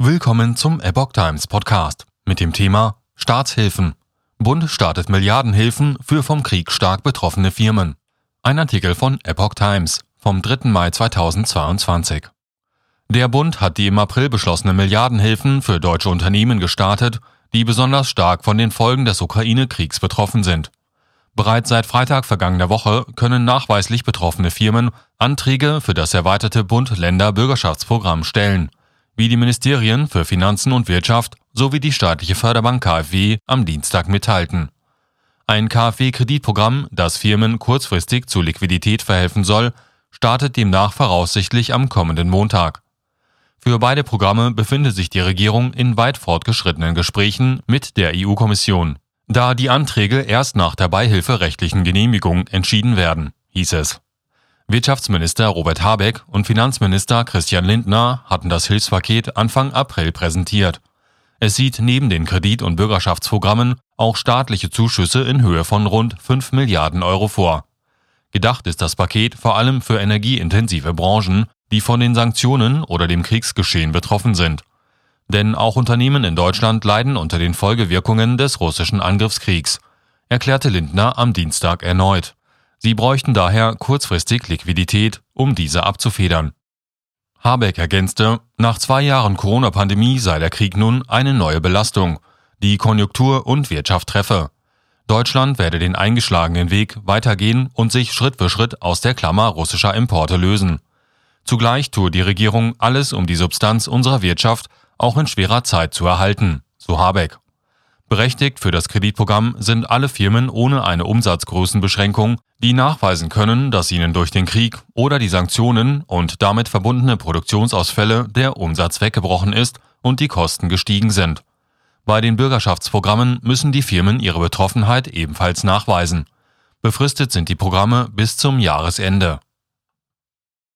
Willkommen zum Epoch Times Podcast mit dem Thema Staatshilfen. Bund startet Milliardenhilfen für vom Krieg stark betroffene Firmen. Ein Artikel von Epoch Times vom 3. Mai 2022. Der Bund hat die im April beschlossene Milliardenhilfen für deutsche Unternehmen gestartet, die besonders stark von den Folgen des Ukraine-Kriegs betroffen sind. Bereits seit Freitag vergangener Woche können nachweislich betroffene Firmen Anträge für das erweiterte Bund-Länder-Bürgerschaftsprogramm stellen, wie die Ministerien für Finanzen und Wirtschaft sowie die staatliche Förderbank KfW am Dienstag mitteilten. Ein KfW-Kreditprogramm, das Firmen kurzfristig zur Liquidität verhelfen soll, startet demnach voraussichtlich am kommenden Montag. Für beide Programme befindet sich die Regierung in weit fortgeschrittenen Gesprächen mit der EU-Kommission da die Anträge erst nach der beihilferechtlichen Genehmigung entschieden werden, hieß es. Wirtschaftsminister Robert Habeck und Finanzminister Christian Lindner hatten das Hilfspaket Anfang April präsentiert. Es sieht neben den Kredit- und Bürgerschaftsprogrammen auch staatliche Zuschüsse in Höhe von rund 5 Milliarden Euro vor. Gedacht ist das Paket vor allem für energieintensive Branchen, die von den Sanktionen oder dem Kriegsgeschehen betroffen sind. Denn auch Unternehmen in Deutschland leiden unter den Folgewirkungen des russischen Angriffskriegs, erklärte Lindner am Dienstag erneut. Sie bräuchten daher kurzfristig Liquidität, um diese abzufedern. Habeck ergänzte, nach zwei Jahren Corona-Pandemie sei der Krieg nun eine neue Belastung, die Konjunktur und Wirtschaft treffe. Deutschland werde den eingeschlagenen Weg weitergehen und sich Schritt für Schritt aus der Klammer russischer Importe lösen. Zugleich tue die Regierung alles, um die Substanz unserer Wirtschaft auch in schwerer Zeit zu erhalten, so Habeck. Berechtigt für das Kreditprogramm sind alle Firmen ohne eine Umsatzgrößenbeschränkung, die nachweisen können, dass ihnen durch den Krieg oder die Sanktionen und damit verbundene Produktionsausfälle der Umsatz weggebrochen ist und die Kosten gestiegen sind. Bei den Bürgerschaftsprogrammen müssen die Firmen ihre Betroffenheit ebenfalls nachweisen. Befristet sind die Programme bis zum Jahresende.